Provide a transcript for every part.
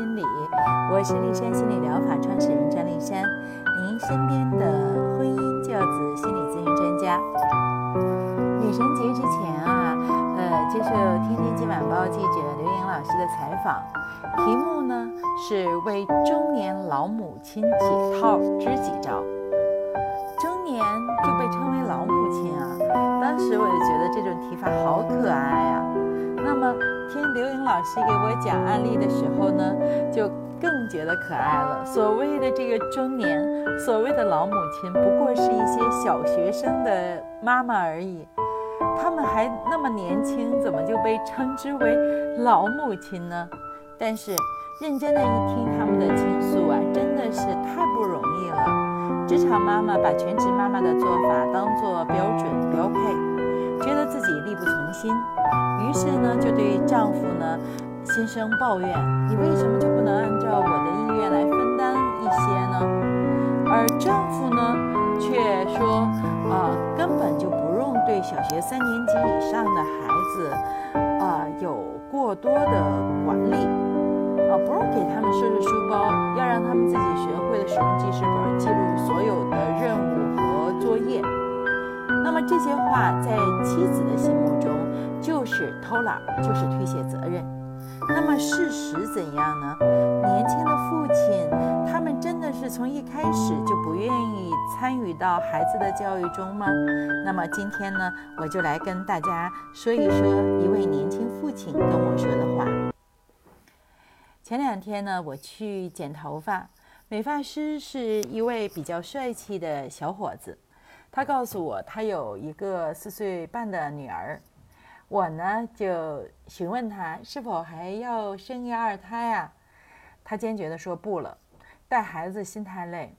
心理，我是立山心理疗法创始人张立山，您身边的婚姻教子心理咨询专家。女神节之前啊，呃，接受《天津晚报》记者刘莹老师的采访，题目呢是为中年老母亲解套知几招。中年就被称为老母亲啊，当时我就觉得这种提法好可爱啊。那么听刘颖老师给我讲案例的时候呢，就更觉得可爱了。所谓的这个中年，所谓的老母亲，不过是一些小学生的妈妈而已。他们还那么年轻，怎么就被称之为老母亲呢？但是认真的一听他们的倾诉啊，真的是太不容易了。职场妈妈把全职妈妈的做法当做标准标配。力不从心，于是呢，就对丈夫呢心生抱怨：“你为什么就不能按照我的意愿来分担一些呢？”而丈夫呢，却说：“啊，根本就不用对小学三年级以上的孩子，啊，有过多的管理，啊，不用给他们收拾书包，要让他们自己学会的使用记事本，记录所有的任务和作业。”那么这些话在妻子的心目中就是偷懒，就是推卸责任。那么事实怎样呢？年轻的父亲，他们真的是从一开始就不愿意参与到孩子的教育中吗？那么今天呢，我就来跟大家说一说一位年轻父亲跟我说的话。前两天呢，我去剪头发，美发师是一位比较帅气的小伙子。他告诉我，他有一个四岁半的女儿。我呢就询问他是否还要生一二胎啊？他坚决地说不了，带孩子心太累。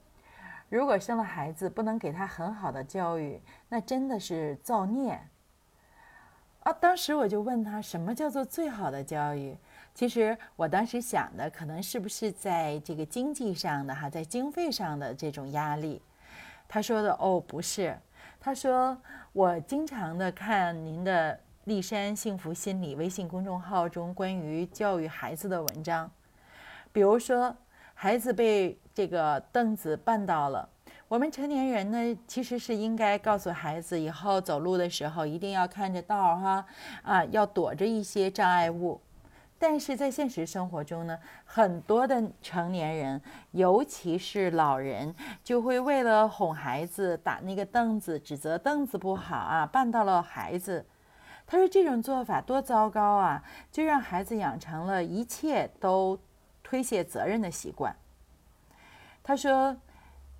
如果生了孩子不能给他很好的教育，那真的是造孽啊！当时我就问他，什么叫做最好的教育？其实我当时想的，可能是不是在这个经济上的哈，在经费上的这种压力。他说的哦，不是，他说我经常的看您的立山幸福心理微信公众号中关于教育孩子的文章，比如说孩子被这个凳子绊倒了，我们成年人呢其实是应该告诉孩子以后走路的时候一定要看着道哈，啊要躲着一些障碍物。但是在现实生活中呢，很多的成年人，尤其是老人，就会为了哄孩子打那个凳子，指责凳子不好啊，绊到了孩子。他说这种做法多糟糕啊，就让孩子养成了一切都推卸责任的习惯。他说，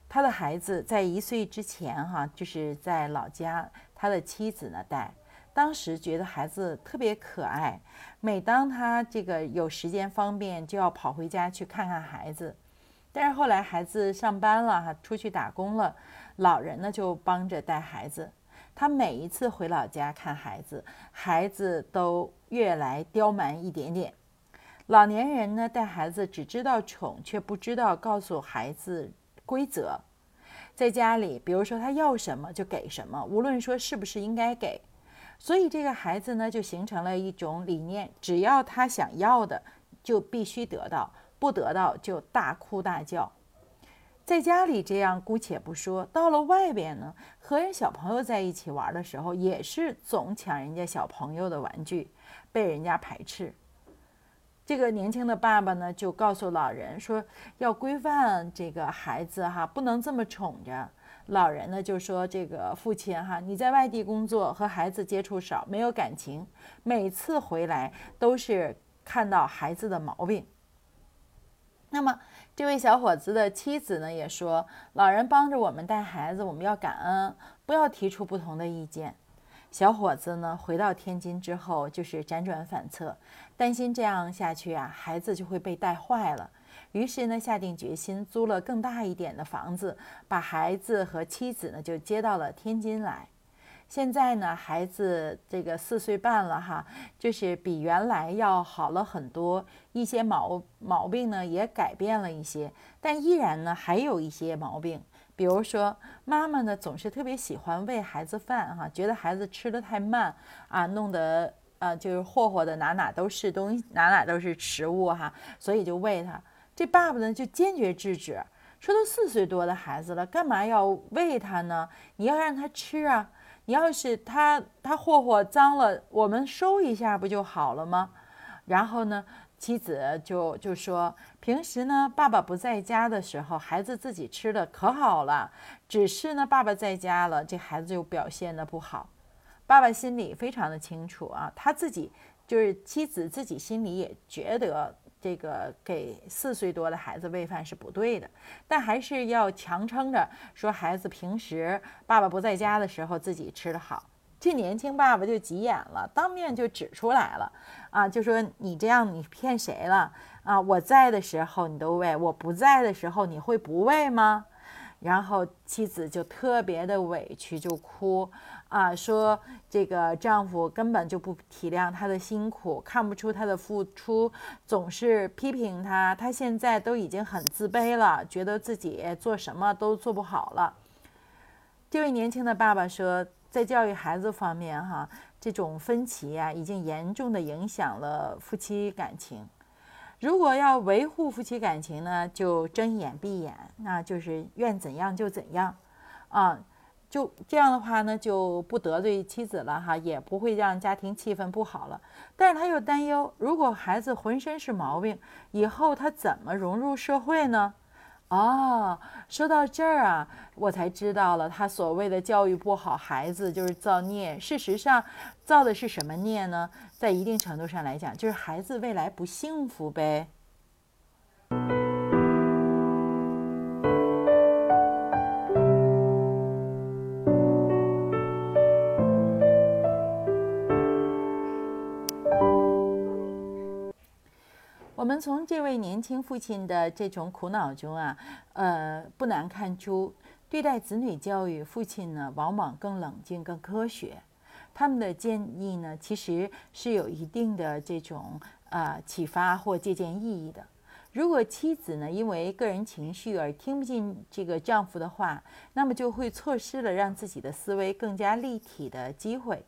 他的孩子在一岁之前哈，就是在老家，他的妻子呢带。当时觉得孩子特别可爱，每当他这个有时间方便，就要跑回家去看看孩子。但是后来孩子上班了哈，出去打工了，老人呢就帮着带孩子。他每一次回老家看孩子，孩子都越来刁蛮一点点。老年人呢带孩子只知道宠，却不知道告诉孩子规则。在家里，比如说他要什么就给什么，无论说是不是应该给。所以这个孩子呢，就形成了一种理念：只要他想要的，就必须得到；不得到就大哭大叫。在家里这样姑且不说，到了外边呢，和人小朋友在一起玩的时候，也是总抢人家小朋友的玩具，被人家排斥。这个年轻的爸爸呢，就告诉老人说：要规范这个孩子哈，不能这么宠着。老人呢就说：“这个父亲哈，你在外地工作，和孩子接触少，没有感情，每次回来都是看到孩子的毛病。”那么这位小伙子的妻子呢也说：“老人帮着我们带孩子，我们要感恩，不要提出不同的意见。”小伙子呢回到天津之后，就是辗转反侧，担心这样下去啊，孩子就会被带坏了。于是呢，下定决心租了更大一点的房子，把孩子和妻子呢就接到了天津来。现在呢，孩子这个四岁半了哈，就是比原来要好了很多，一些毛毛病呢也改变了一些，但依然呢还有一些毛病，比如说妈妈呢总是特别喜欢喂孩子饭哈，觉得孩子吃的太慢啊，弄得呃，就是霍霍的哪哪都是东西，哪哪都是食物哈，所以就喂他。这爸爸呢就坚决制止，说都四岁多的孩子了，干嘛要喂他呢？你要让他吃啊！你要是他他霍霍脏了，我们收一下不就好了吗？然后呢，妻子就就说，平时呢爸爸不在家的时候，孩子自己吃的可好了，只是呢爸爸在家了，这孩子就表现的不好。爸爸心里非常的清楚啊，他自己就是妻子自己心里也觉得这个给四岁多的孩子喂饭是不对的，但还是要强撑着说孩子平时爸爸不在家的时候自己吃的好。这年轻爸爸就急眼了，当面就指出来了啊，就说你这样你骗谁了啊？我在的时候你都喂，我不在的时候你会不喂吗？然后妻子就特别的委屈，就哭啊，说这个丈夫根本就不体谅她的辛苦，看不出她的付出，总是批评她。她现在都已经很自卑了，觉得自己做什么都做不好了。这位年轻的爸爸说，在教育孩子方面，哈，这种分歧啊，已经严重的影响了夫妻感情。如果要维护夫妻感情呢，就睁眼闭眼，那就是愿怎样就怎样，啊，就这样的话呢，就不得罪妻子了哈，也不会让家庭气氛不好了。但是他又担忧，如果孩子浑身是毛病，以后他怎么融入社会呢？哦，说到这儿啊，我才知道了，他所谓的教育不好孩子就是造孽。事实上，造的是什么孽呢？在一定程度上来讲，就是孩子未来不幸福呗。们从这位年轻父亲的这种苦恼中啊，呃，不难看出，对待子女教育，父亲呢往往更冷静、更科学。他们的建议呢，其实是有一定的这种呃启发或借鉴意义的。如果妻子呢因为个人情绪而听不进这个丈夫的话，那么就会错失了让自己的思维更加立体的机会。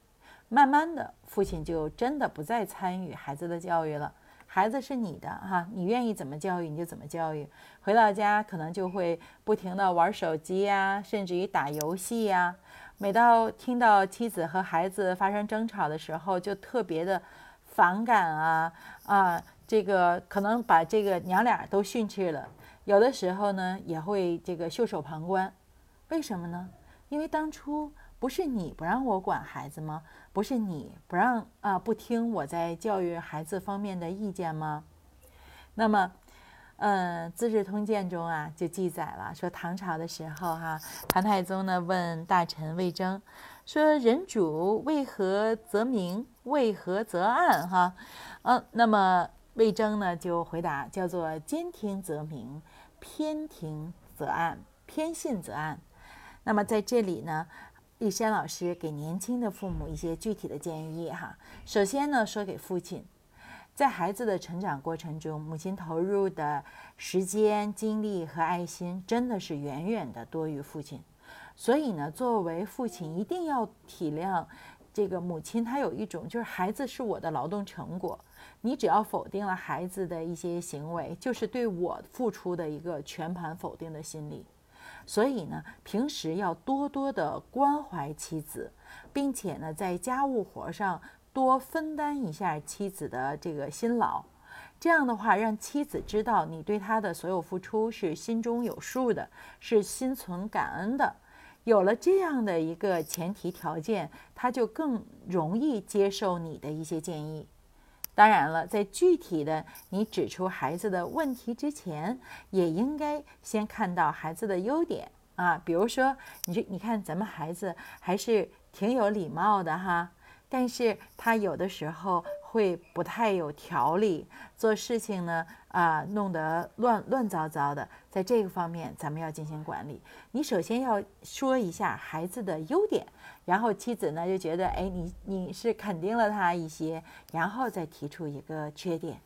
慢慢的，父亲就真的不再参与孩子的教育了。孩子是你的哈，你愿意怎么教育你就怎么教育。回到家可能就会不停的玩手机呀，甚至于打游戏呀。每到听到妻子和孩子发生争吵的时候，就特别的反感啊啊，这个可能把这个娘俩都训斥了。有的时候呢，也会这个袖手旁观。为什么呢？因为当初。不是你不让我管孩子吗？不是你不让啊不听我在教育孩子方面的意见吗？那么，嗯，《资治通鉴》中啊就记载了，说唐朝的时候哈，唐太宗呢问大臣魏征，说人主为何则明，为何则暗？哈，嗯，那么魏征呢就回答，叫做兼听则明，偏听则暗，偏信则暗。那么在这里呢。丽珊老师给年轻的父母一些具体的建议哈。首先呢，说给父亲，在孩子的成长过程中，母亲投入的时间、精力和爱心真的是远远的多于父亲。所以呢，作为父亲一定要体谅这个母亲，她有一种就是孩子是我的劳动成果，你只要否定了孩子的一些行为，就是对我付出的一个全盘否定的心理。所以呢，平时要多多的关怀妻子，并且呢，在家务活上多分担一下妻子的这个辛劳。这样的话，让妻子知道你对她的所有付出是心中有数的，是心存感恩的。有了这样的一个前提条件，她就更容易接受你的一些建议。当然了，在具体的你指出孩子的问题之前，也应该先看到孩子的优点啊。比如说，你这你看咱们孩子还是挺有礼貌的哈。但是他有的时候会不太有条理，做事情呢啊弄得乱乱糟糟的，在这个方面咱们要进行管理。你首先要说一下孩子的优点，然后妻子呢就觉得哎你你是肯定了他一些，然后再提出一个缺点。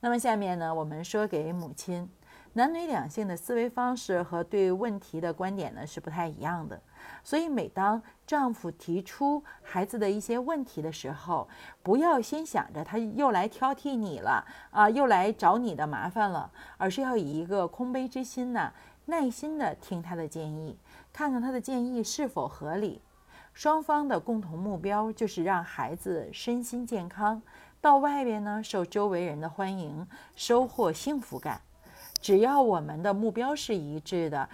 那么下面呢我们说给母亲，男女两性的思维方式和对问题的观点呢是不太一样的。所以，每当丈夫提出孩子的一些问题的时候，不要先想着他又来挑剔你了啊，又来找你的麻烦了，而是要以一个空杯之心呢，耐心的听他的建议，看看他的建议是否合理。双方的共同目标就是让孩子身心健康，到外边呢受周围人的欢迎，收获幸福感。只要我们的目标是一致的。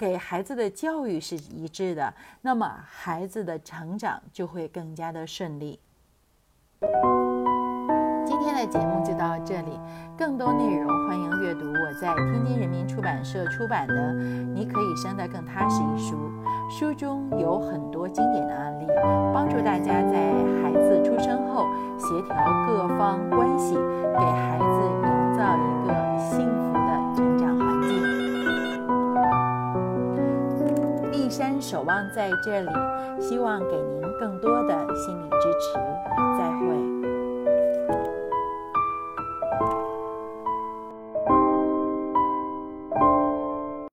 给孩子的教育是一致的，那么孩子的成长就会更加的顺利。今天的节目就到这里，更多内容欢迎阅读我在天津人民出版社出版的《你可以生得更踏实》一书，书中有很多经典的案例，帮助大家在孩子出生后协调各方关系，给孩子营造一个守望在这里希望给您更多的心理支持再会。